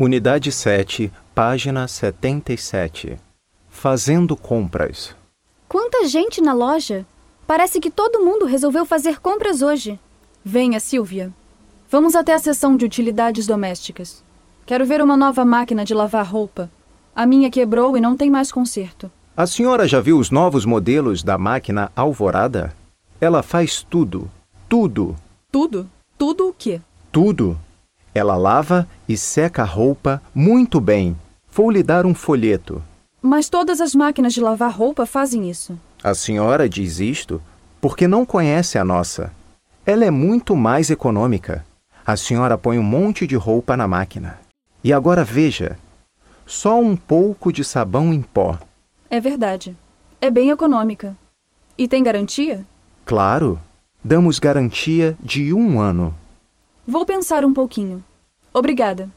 Unidade 7, página 77. Fazendo compras. Quanta gente na loja! Parece que todo mundo resolveu fazer compras hoje. Venha, Silvia. Vamos até a seção de utilidades domésticas. Quero ver uma nova máquina de lavar roupa. A minha quebrou e não tem mais conserto. A senhora já viu os novos modelos da máquina Alvorada? Ela faz tudo. Tudo. Tudo? Tudo o quê? Tudo. Ela lava e seca a roupa muito bem. Vou lhe dar um folheto. Mas todas as máquinas de lavar roupa fazem isso. A senhora diz isto porque não conhece a nossa. Ela é muito mais econômica. A senhora põe um monte de roupa na máquina. E agora veja: só um pouco de sabão em pó. É verdade. É bem econômica. E tem garantia? Claro, damos garantia de um ano. Vou pensar um pouquinho. Obrigada.